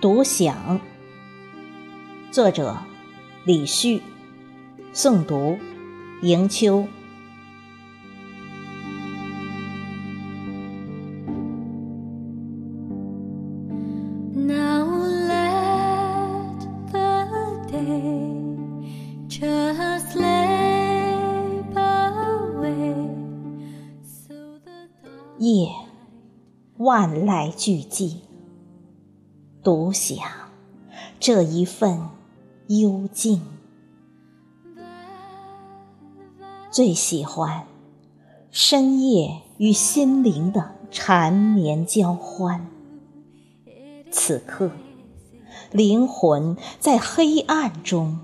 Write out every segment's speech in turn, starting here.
独享，作者李旭，诵读迎秋。夜，万籁俱寂。独享这一份幽静，最喜欢深夜与心灵的缠绵交欢。此刻，灵魂在黑暗中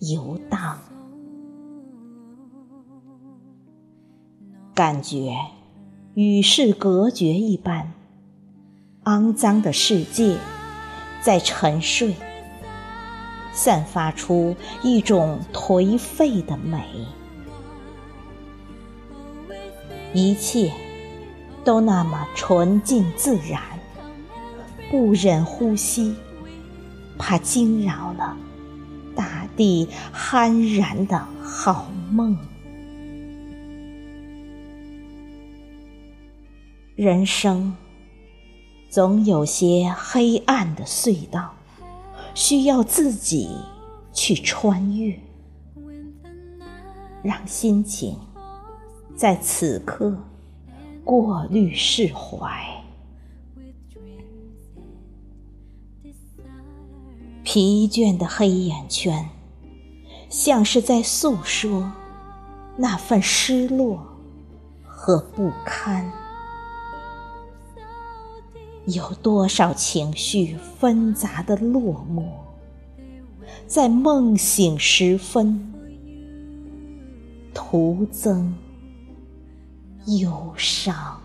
游荡，感觉与世隔绝一般，肮脏的世界。在沉睡，散发出一种颓废的美。一切都那么纯净自然，不忍呼吸，怕惊扰了大地酣然的好梦。人生。总有些黑暗的隧道，需要自己去穿越，让心情在此刻过滤释怀。疲倦的黑眼圈，像是在诉说那份失落和不堪。有多少情绪纷杂的落寞，在梦醒时分徒增忧伤。